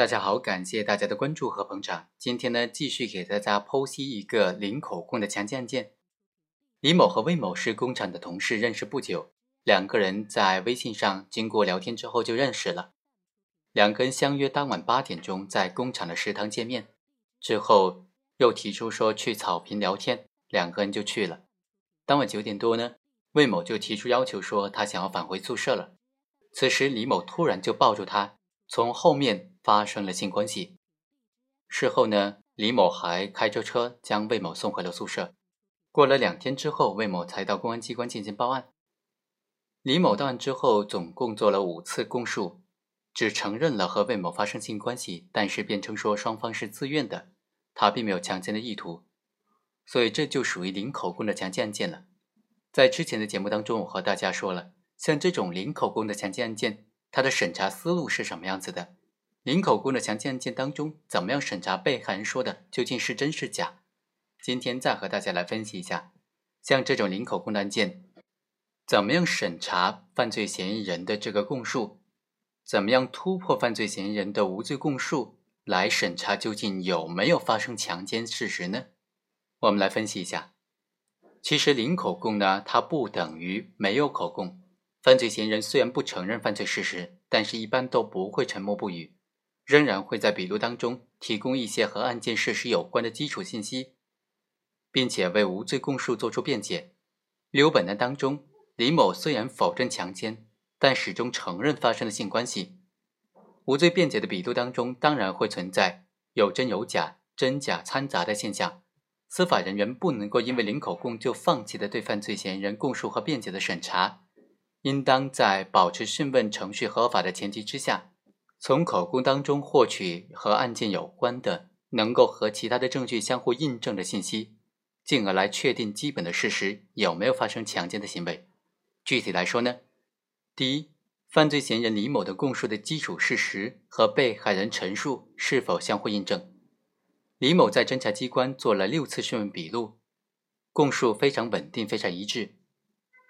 大家好，感谢大家的关注和捧场。今天呢，继续给大家剖析一个零口供的强奸案件。李某和魏某是工厂的同事，认识不久，两个人在微信上经过聊天之后就认识了。两个人相约当晚八点钟在工厂的食堂见面，之后又提出说去草坪聊天，两个人就去了。当晚九点多呢，魏某就提出要求说他想要返回宿舍了。此时李某突然就抱住他，从后面。发生了性关系。事后呢，李某还开着车将魏某送回了宿舍。过了两天之后，魏某才到公安机关进行报案。李某到案之后，总共做了五次供述，只承认了和魏某发生性关系，但是辩称说双方是自愿的，他并没有强奸的意图，所以这就属于零口供的强奸案件了。在之前的节目当中，我和大家说了，像这种零口供的强奸案件，它的审查思路是什么样子的？零口供的强奸案件当中，怎么样审查被害人说的究竟是真是假？今天再和大家来分析一下，像这种零口供的案件，怎么样审查犯罪嫌疑人的这个供述？怎么样突破犯罪嫌疑人的无罪供述，来审查究竟有没有发生强奸事实呢？我们来分析一下。其实零口供呢，它不等于没有口供。犯罪嫌疑人虽然不承认犯罪事实，但是一般都不会沉默不语。仍然会在笔录当中提供一些和案件事实有关的基础信息，并且为无罪供述作出辩解。例如本案当中，李某虽然否认强奸，但始终承认发生了性关系。无罪辩解的笔录当中，当然会存在有真有假、真假掺杂的现象。司法人员不能够因为零口供就放弃了对犯罪嫌疑人供述和辩解的审查，应当在保持讯问程序合法的前提之下。从口供当中获取和案件有关的、能够和其他的证据相互印证的信息，进而来确定基本的事实有没有发生强奸的行为。具体来说呢，第一，犯罪嫌疑人李某的供述的基础事实和被害人陈述是否相互印证。李某在侦查机关做了六次讯问笔录，供述非常稳定、非常一致。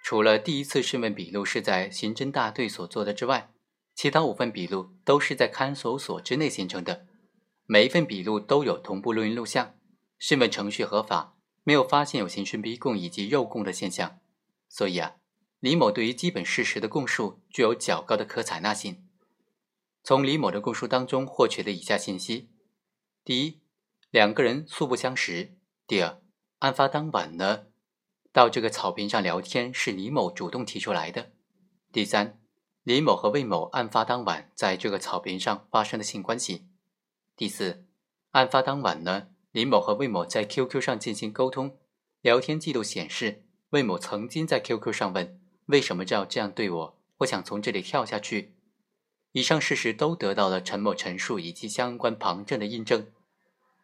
除了第一次讯问笔录是在刑侦大队所做的之外，其他五份笔录都是在看守所之内形成的，每一份笔录都有同步录音录像，讯问程序合法，没有发现有刑讯逼供以及诱供的现象。所以啊，李某对于基本事实的供述具有较高的可采纳性。从李某的供述当中获取了以下信息：第一，两个人素不相识；第二，案发当晚呢，到这个草坪上聊天是李某主动提出来的；第三。李某和魏某案发当晚在这个草坪上发生了性关系。第四，案发当晚呢，李某和魏某在 QQ 上进行沟通，聊天记录显示，魏某曾经在 QQ 上问：“为什么要这样对我？我想从这里跳下去。”以上事实都得到了陈某陈述以及相关旁证的印证。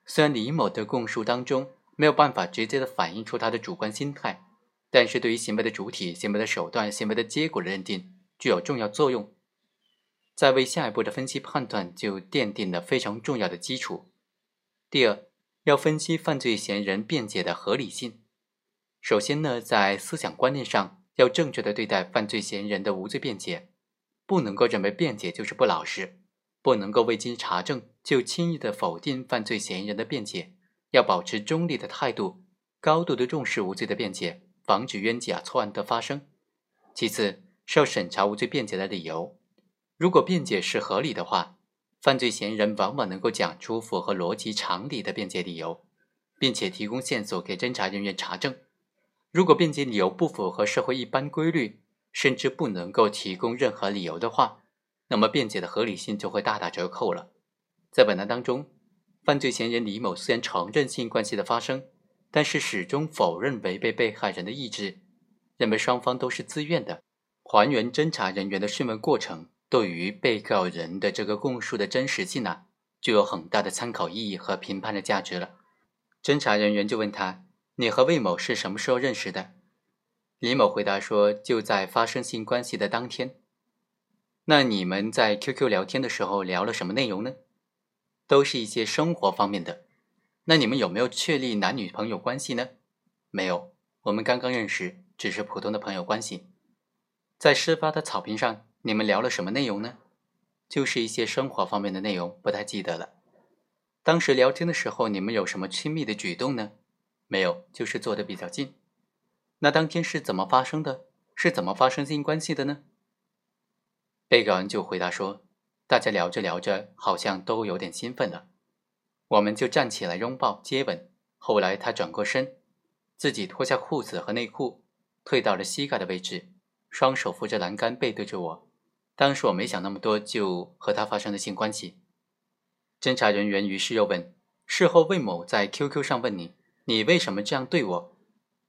虽然李某的供述当中没有办法直接的反映出他的主观心态，但是对于行为的主体、行为的手段、行为的结果的认定。具有重要作用，在为下一步的分析判断就奠定了非常重要的基础。第二，要分析犯罪嫌疑人辩解的合理性。首先呢，在思想观念上要正确的对待犯罪嫌疑人的无罪辩解，不能够认为辩解就是不老实，不能够未经查证就轻易的否定犯罪嫌疑人的辩解，要保持中立的态度，高度的重视无罪的辩解，防止冤假错案的发生。其次。受审查无罪辩解的理由，如果辩解是合理的话，犯罪嫌疑人往往能够讲出符合逻辑常理的辩解理由，并且提供线索给侦查人员查证。如果辩解理由不符合社会一般规律，甚至不能够提供任何理由的话，那么辩解的合理性就会大打折扣了。在本案当中，犯罪嫌疑人李某虽然承认性关系的发生，但是始终否认违背被害人的意志，认为双方都是自愿的。还原侦查人员的讯问过程，对于被告人的这个供述的真实性呢，就有很大的参考意义和评判的价值了。侦查人员就问他：“你和魏某是什么时候认识的？”李某回答说：“就在发生性关系的当天。”那你们在 QQ 聊天的时候聊了什么内容呢？都是一些生活方面的。那你们有没有确立男女朋友关系呢？没有，我们刚刚认识，只是普通的朋友关系。在事发的草坪上，你们聊了什么内容呢？就是一些生活方面的内容，不太记得了。当时聊天的时候，你们有什么亲密的举动呢？没有，就是坐的比较近。那当天是怎么发生的？是怎么发生性关系的呢？被告人就回答说：“大家聊着聊着，好像都有点兴奋了，我们就站起来拥抱接吻。后来他转过身，自己脱下裤子和内裤，退到了膝盖的位置，双手扶着栏杆，背对着我。当时我没想那么多，就和他发生了性关系。”侦查人员于是又问：“事后魏某在 QQ 上问你，你为什么这样对我？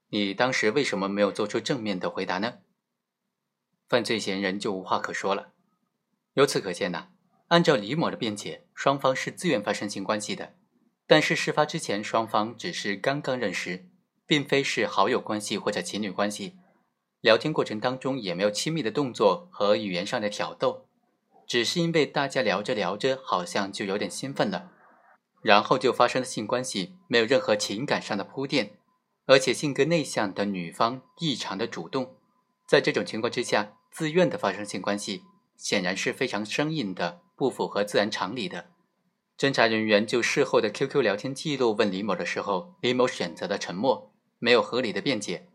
你当时为什么没有做出正面的回答呢？”犯罪嫌疑人就无话可说了。由此可见呢，按照李某的辩解，双方是自愿发生性关系的。但是事发之前，双方只是刚刚认识，并非是好友关系或者情侣关系。聊天过程当中也没有亲密的动作和语言上的挑逗，只是因为大家聊着聊着，好像就有点兴奋了，然后就发生了性关系，没有任何情感上的铺垫，而且性格内向的女方异常的主动。在这种情况之下，自愿的发生性关系，显然是非常生硬的，不符合自然常理的。侦查人员就事后的 QQ 聊天记录问李某的时候，李某选择了沉默，没有合理的辩解。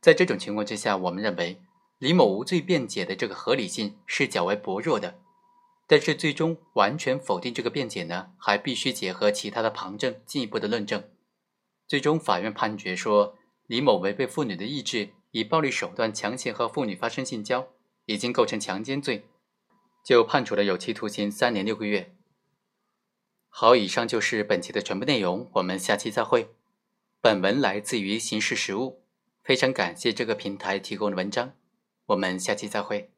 在这种情况之下，我们认为李某无罪辩解的这个合理性是较为薄弱的。但是最终完全否定这个辩解呢，还必须结合其他的旁证进一步的论证。最终法院判决说，李某违背妇女的意志。以暴力手段强行和妇女发生性交，已经构成强奸罪，就判处了有期徒刑三年六个月。好，以上就是本期的全部内容，我们下期再会。本文来自于《刑事实务》，非常感谢这个平台提供的文章，我们下期再会。